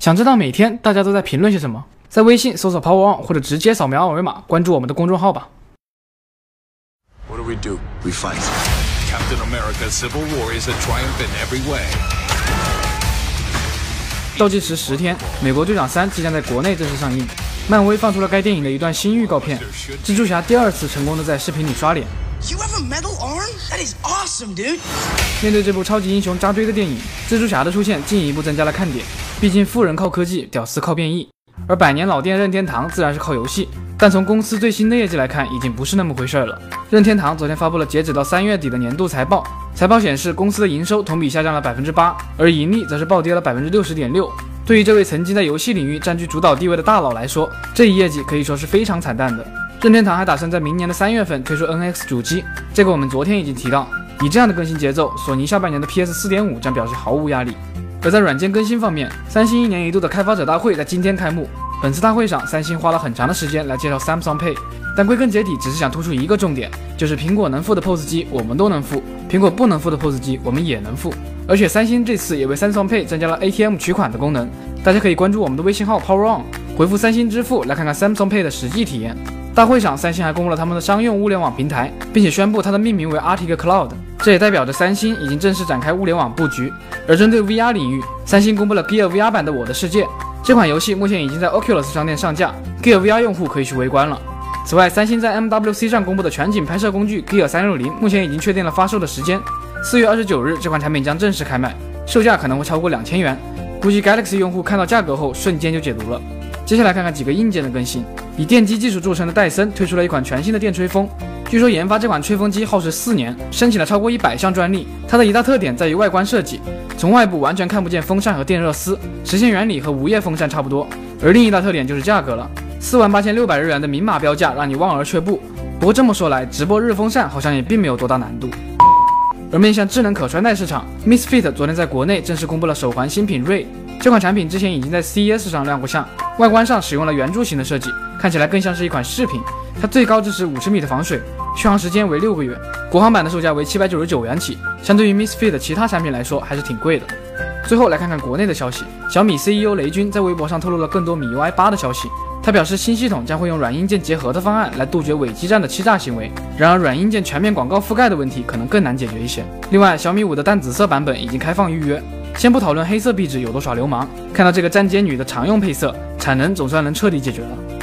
想知道每天大家都在评论些什么？在微信搜索 Power On，或者直接扫描二维码关注我们的公众号吧。What do we do? We fight. Captain America: Civil War is a triumph in every way. 倒计时十天，美国队长三即将在国内正式上映。漫威放出了该电影的一段新预告片，蜘蛛侠第二次成功的在视频里刷脸。You have a metal arm? That is awesome, dude. 面对这部超级英雄扎堆的电影，蜘蛛侠的出现进一步增加了看点。毕竟富人靠科技，屌丝靠变异，而百年老店任天堂自然是靠游戏。但从公司最新的业绩来看，已经不是那么回事儿了。任天堂昨天发布了截止到三月底的年度财报，财报显示公司的营收同比下降了百分之八，而盈利则是暴跌了百分之六十点六。对于这位曾经在游戏领域占据主导地位的大佬来说，这一业绩可以说是非常惨淡的。任天堂还打算在明年的三月份推出 NX 主机，这个我们昨天已经提到。以这样的更新节奏，索尼下半年的 PS 四点五将表示毫无压力。而在软件更新方面，三星一年一度的开发者大会在今天开幕。本次大会上，三星花了很长的时间来介绍 Samsung Pay，但归根结底只是想突出一个重点，就是苹果能付的 POS 机我们都能付，苹果不能付的 POS 机我们也能付。而且三星这次也为 Samsung Pay 增加了 ATM 取款的功能，大家可以关注我们的微信号 Power On，回复三星支付来看看 Samsung Pay 的实际体验。大会上，三星还公布了他们的商用物联网平台，并且宣布它的命名为 Arctic Cloud，这也代表着三星已经正式展开物联网布局。而针对 VR 领域，三星公布了 Gear VR 版的《我的世界》这款游戏，目前已经在 Oculus 商店上架，Gear VR 用户可以去围观了。此外，三星在 MWC 上公布的全景拍摄工具 Gear 三六零，目前已经确定了发售的时间，四月二十九日，这款产品将正式开卖，售价可能会超过两千元，估计 Galaxy 用户看到价格后瞬间就解读了。接下来看看几个硬件的更新。以电机技术著称的戴森推出了一款全新的电吹风，据说研发这款吹风机耗时四年，申请了超过一百项专利。它的一大特点在于外观设计，从外部完全看不见风扇和电热丝，实现原理和无叶风扇差不多。而另一大特点就是价格了，四万八千六百日元的明码标价让你望而却步。不过这么说来，直播日风扇好像也并没有多大难度。而面向智能可穿戴市场，Misfit 昨天在国内正式公布了手环新品 Ray。这款产品之前已经在 CES 上亮过相，外观上使用了圆柱形的设计，看起来更像是一款饰品。它最高支持五十米的防水，续航时间为六个月。国行版的售价为七百九十九元起，相对于 Misfit 其他产品来说还是挺贵的。最后来看看国内的消息，小米 CEO 雷军在微博上透露了更多米 UI 八的消息。他表示，新系统将会用软硬件结合的方案来杜绝伪基站的欺诈行为。然而，软硬件全面广告覆盖的问题可能更难解决一些。另外，小米五的淡紫色版本已经开放预约。先不讨论黑色壁纸有多耍流氓，看到这个站街女的常用配色，产能总算能彻底解决了。